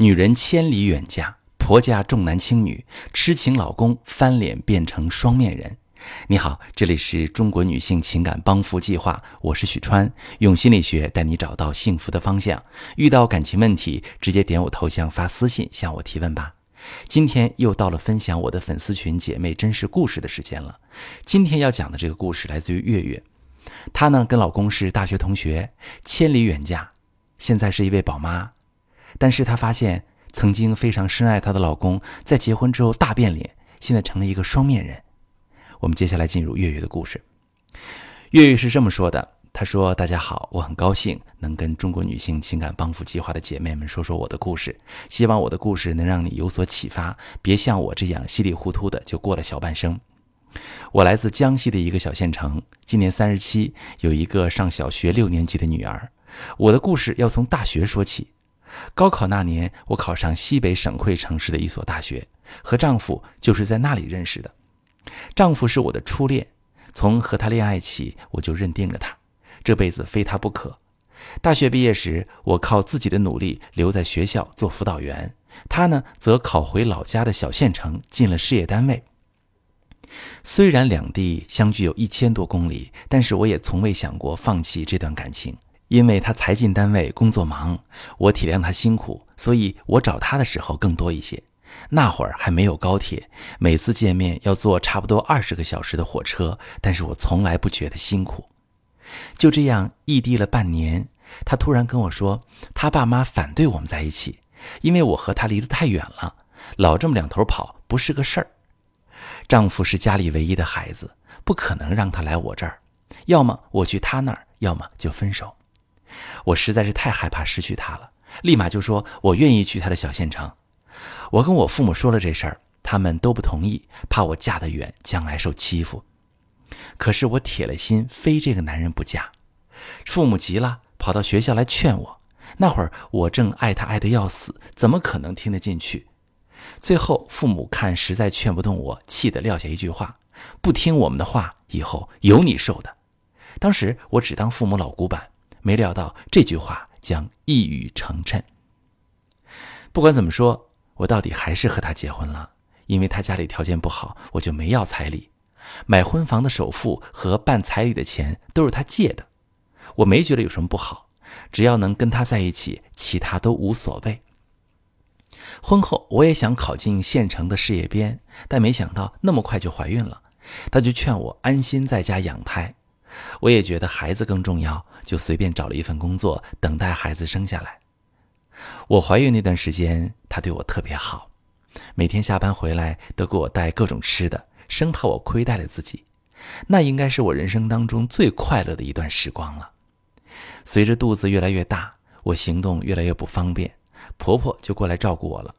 女人千里远嫁，婆家重男轻女，痴情老公翻脸变成双面人。你好，这里是中国女性情感帮扶计划，我是许川，用心理学带你找到幸福的方向。遇到感情问题，直接点我头像发私信向我提问吧。今天又到了分享我的粉丝群姐妹真实故事的时间了。今天要讲的这个故事来自于月月，她呢跟老公是大学同学，千里远嫁，现在是一位宝妈。但是她发现，曾经非常深爱她的老公，在结婚之后大变脸，现在成了一个双面人。我们接下来进入月月的故事。月月是这么说的：“她说，大家好，我很高兴能跟中国女性情感帮扶计划的姐妹们说说我的故事，希望我的故事能让你有所启发，别像我这样稀里糊涂的就过了小半生。我来自江西的一个小县城，今年三十七，有一个上小学六年级的女儿。我的故事要从大学说起。”高考那年，我考上西北省会城市的一所大学，和丈夫就是在那里认识的。丈夫是我的初恋，从和他恋爱起，我就认定了他，这辈子非他不可。大学毕业时，我靠自己的努力留在学校做辅导员，他呢则考回老家的小县城，进了事业单位。虽然两地相距有一千多公里，但是我也从未想过放弃这段感情。因为他才进单位，工作忙，我体谅他辛苦，所以我找他的时候更多一些。那会儿还没有高铁，每次见面要坐差不多二十个小时的火车，但是我从来不觉得辛苦。就这样异地了半年，他突然跟我说，他爸妈反对我们在一起，因为我和他离得太远了，老这么两头跑不是个事儿。丈夫是家里唯一的孩子，不可能让他来我这儿，要么我去他那儿，要么就分手。我实在是太害怕失去他了，立马就说我愿意去他的小县城。我跟我父母说了这事儿，他们都不同意，怕我嫁得远，将来受欺负。可是我铁了心，非这个男人不嫁。父母急了，跑到学校来劝我。那会儿我正爱他爱得要死，怎么可能听得进去？最后父母看实在劝不动我，气得撂下一句话：“不听我们的话，以后有你受的。”当时我只当父母老古板。没料到这句话将一语成谶。不管怎么说，我到底还是和他结婚了。因为他家里条件不好，我就没要彩礼，买婚房的首付和办彩礼的钱都是他借的。我没觉得有什么不好，只要能跟他在一起，其他都无所谓。婚后我也想考进县城的事业编，但没想到那么快就怀孕了。他就劝我安心在家养胎。我也觉得孩子更重要，就随便找了一份工作，等待孩子生下来。我怀孕那段时间，他对我特别好，每天下班回来都给我带各种吃的，生怕我亏待了自己。那应该是我人生当中最快乐的一段时光了。随着肚子越来越大，我行动越来越不方便，婆婆就过来照顾我了。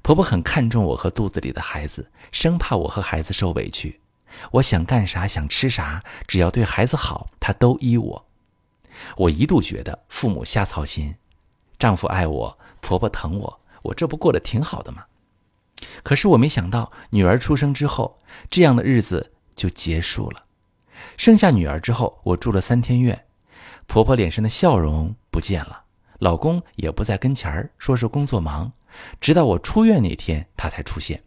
婆婆很看重我和肚子里的孩子，生怕我和孩子受委屈。我想干啥，想吃啥，只要对孩子好，他都依我。我一度觉得父母瞎操心，丈夫爱我，婆婆疼我，我这不过得挺好的吗？可是我没想到，女儿出生之后，这样的日子就结束了。生下女儿之后，我住了三天院，婆婆脸上的笑容不见了，老公也不在跟前儿，说是工作忙。直到我出院那天，他才出现。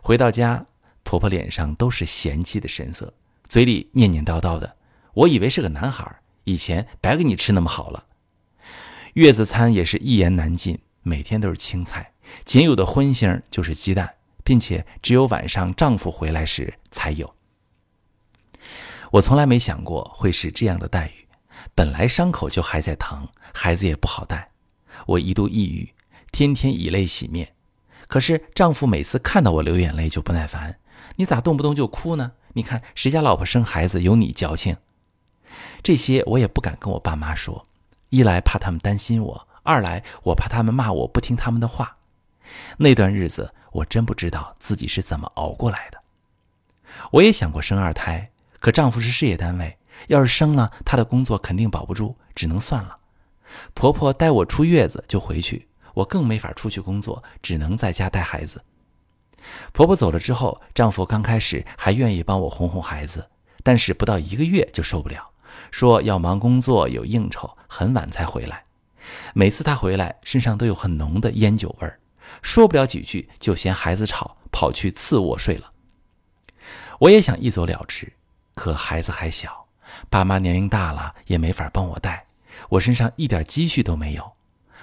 回到家。婆婆脸上都是嫌弃的神色，嘴里念念叨叨的。我以为是个男孩，以前白给你吃那么好了。月子餐也是一言难尽，每天都是青菜，仅有的荤腥就是鸡蛋，并且只有晚上丈夫回来时才有。我从来没想过会是这样的待遇，本来伤口就还在疼，孩子也不好带，我一度抑郁，天天以泪洗面。可是丈夫每次看到我流眼泪就不耐烦。你咋动不动就哭呢？你看谁家老婆生孩子有你矫情？这些我也不敢跟我爸妈说，一来怕他们担心我，二来我怕他们骂我不听他们的话。那段日子我真不知道自己是怎么熬过来的。我也想过生二胎，可丈夫是事业单位，要是生了，他的工作肯定保不住，只能算了。婆婆带我出月子就回去，我更没法出去工作，只能在家带孩子。婆婆走了之后，丈夫刚开始还愿意帮我哄哄孩子，但是不到一个月就受不了，说要忙工作有应酬，很晚才回来。每次他回来，身上都有很浓的烟酒味儿，说不了几句就嫌孩子吵，跑去次卧睡了。我也想一走了之，可孩子还小，爸妈年龄大了也没法帮我带，我身上一点积蓄都没有，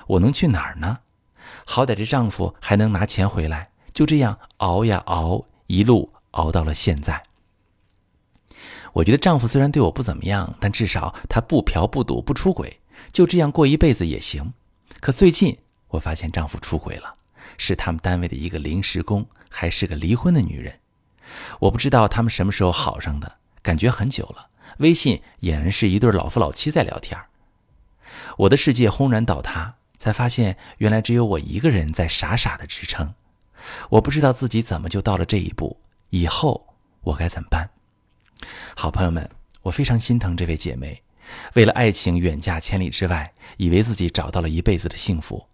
我能去哪儿呢？好歹这丈夫还能拿钱回来，就这样熬呀熬，一路熬到了现在。我觉得丈夫虽然对我不怎么样，但至少他不嫖不赌不出轨，就这样过一辈子也行。可最近我发现丈夫出轨了，是他们单位的一个临时工，还是个离婚的女人。我不知道他们什么时候好上的，感觉很久了。微信俨然是一对老夫老妻在聊天。我的世界轰然倒塌，才发现原来只有我一个人在傻傻的支撑。我不知道自己怎么就到了这一步，以后我该怎么办？好朋友们，我非常心疼这位姐妹，为了爱情远嫁千里之外，以为自己找到了一辈子的幸福，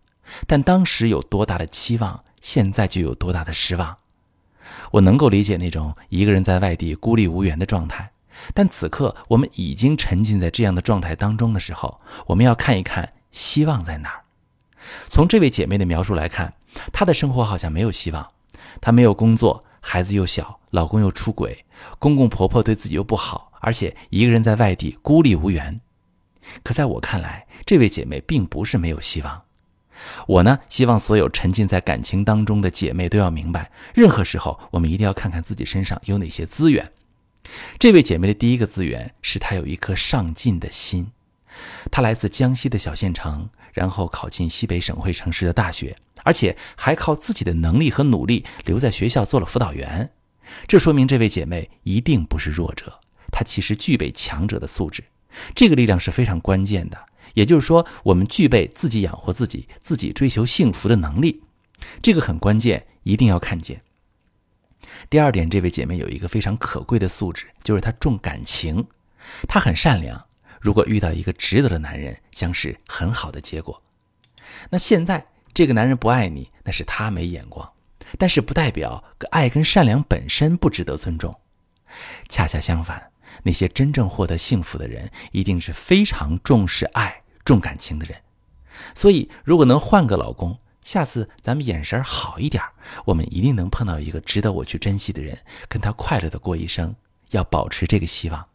但当时有多大的期望，现在就有多大的失望。我能够理解那种一个人在外地孤立无援的状态，但此刻我们已经沉浸在这样的状态当中的时候，我们要看一看希望在哪儿。从这位姐妹的描述来看，她的生活好像没有希望，她没有工作，孩子又小。老公又出轨，公公婆婆对自己又不好，而且一个人在外地孤立无援。可在我看来，这位姐妹并不是没有希望。我呢，希望所有沉浸在感情当中的姐妹都要明白，任何时候我们一定要看看自己身上有哪些资源。这位姐妹的第一个资源是她有一颗上进的心。她来自江西的小县城，然后考进西北省会城市的大学，而且还靠自己的能力和努力留在学校做了辅导员。这说明这位姐妹一定不是弱者，她其实具备强者的素质，这个力量是非常关键的。也就是说，我们具备自己养活自己、自己追求幸福的能力，这个很关键，一定要看见。第二点，这位姐妹有一个非常可贵的素质，就是她重感情，她很善良。如果遇到一个值得的男人，将是很好的结果。那现在这个男人不爱你，那是他没眼光。但是不代表爱跟善良本身不值得尊重，恰恰相反，那些真正获得幸福的人，一定是非常重视爱、重感情的人。所以，如果能换个老公，下次咱们眼神好一点，我们一定能碰到一个值得我去珍惜的人，跟他快乐的过一生。要保持这个希望。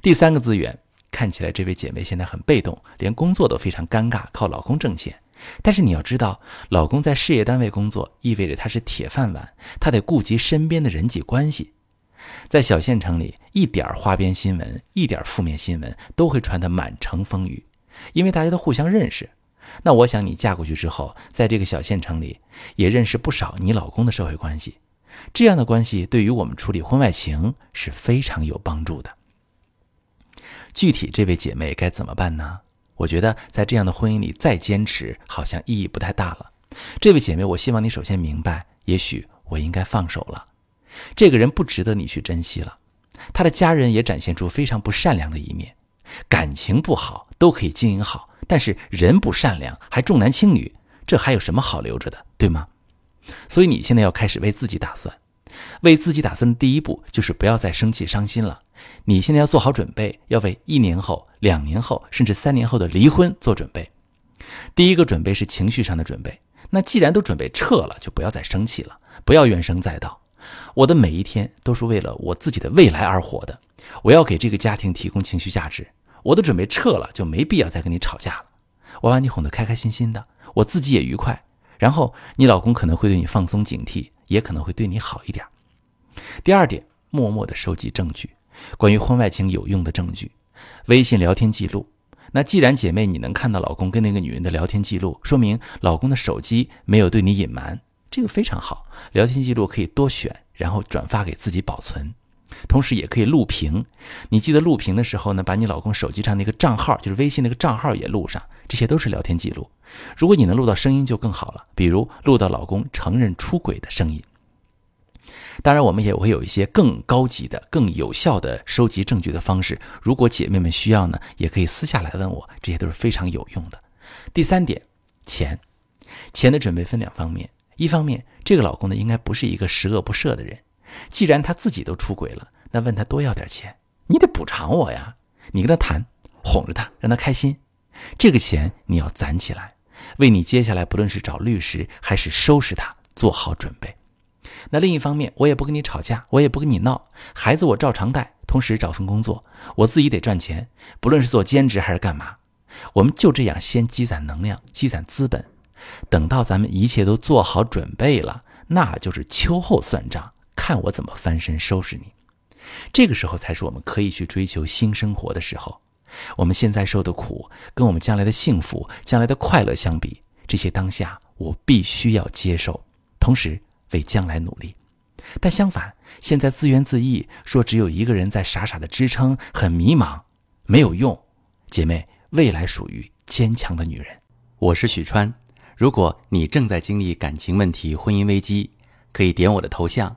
第三个资源，看起来这位姐妹现在很被动，连工作都非常尴尬，靠老公挣钱。但是你要知道，老公在事业单位工作，意味着他是铁饭碗，他得顾及身边的人际关系。在小县城里，一点花边新闻、一点负面新闻都会传得满城风雨，因为大家都互相认识。那我想你嫁过去之后，在这个小县城里，也认识不少你老公的社会关系，这样的关系对于我们处理婚外情是非常有帮助的。具体这位姐妹该怎么办呢？我觉得在这样的婚姻里再坚持好像意义不太大了。这位姐妹，我希望你首先明白，也许我应该放手了。这个人不值得你去珍惜了。他的家人也展现出非常不善良的一面，感情不好都可以经营好，但是人不善良还重男轻女，这还有什么好留着的，对吗？所以你现在要开始为自己打算。为自己打算的第一步就是不要再生气伤心了。你现在要做好准备，要为一年后、两年后，甚至三年后的离婚做准备。第一个准备是情绪上的准备。那既然都准备撤了，就不要再生气了，不要怨声载道。我的每一天都是为了我自己的未来而活的。我要给这个家庭提供情绪价值。我都准备撤了，就没必要再跟你吵架了。我把你哄得开开心心的，我自己也愉快。然后你老公可能会对你放松警惕，也可能会对你好一点。第二点，默默的收集证据。关于婚外情有用的证据，微信聊天记录。那既然姐妹你能看到老公跟那个女人的聊天记录，说明老公的手机没有对你隐瞒，这个非常好。聊天记录可以多选，然后转发给自己保存，同时也可以录屏。你记得录屏的时候呢，把你老公手机上那个账号，就是微信那个账号也录上，这些都是聊天记录。如果你能录到声音就更好了，比如录到老公承认出轨的声音。当然，我们也会有一些更高级的、更有效的收集证据的方式。如果姐妹们需要呢，也可以私下来问我，这些都是非常有用的。第三点，钱，钱的准备分两方面。一方面，这个老公呢，应该不是一个十恶不赦的人。既然他自己都出轨了，那问他多要点钱，你得补偿我呀。你跟他谈，哄着他，让他开心。这个钱你要攒起来，为你接下来不论是找律师还是收拾他做好准备。那另一方面，我也不跟你吵架，我也不跟你闹，孩子我照常带，同时找份工作，我自己得赚钱，不论是做兼职还是干嘛，我们就这样先积攒能量，积攒资本，等到咱们一切都做好准备了，那就是秋后算账，看我怎么翻身收拾你。这个时候才是我们可以去追求新生活的时候。我们现在受的苦，跟我们将来的幸福、将来的快乐相比，这些当下我必须要接受，同时。为将来努力，但相反，现在自怨自艾，说只有一个人在傻傻的支撑，很迷茫，没有用。姐妹，未来属于坚强的女人。我是许川，如果你正在经历感情问题、婚姻危机，可以点我的头像，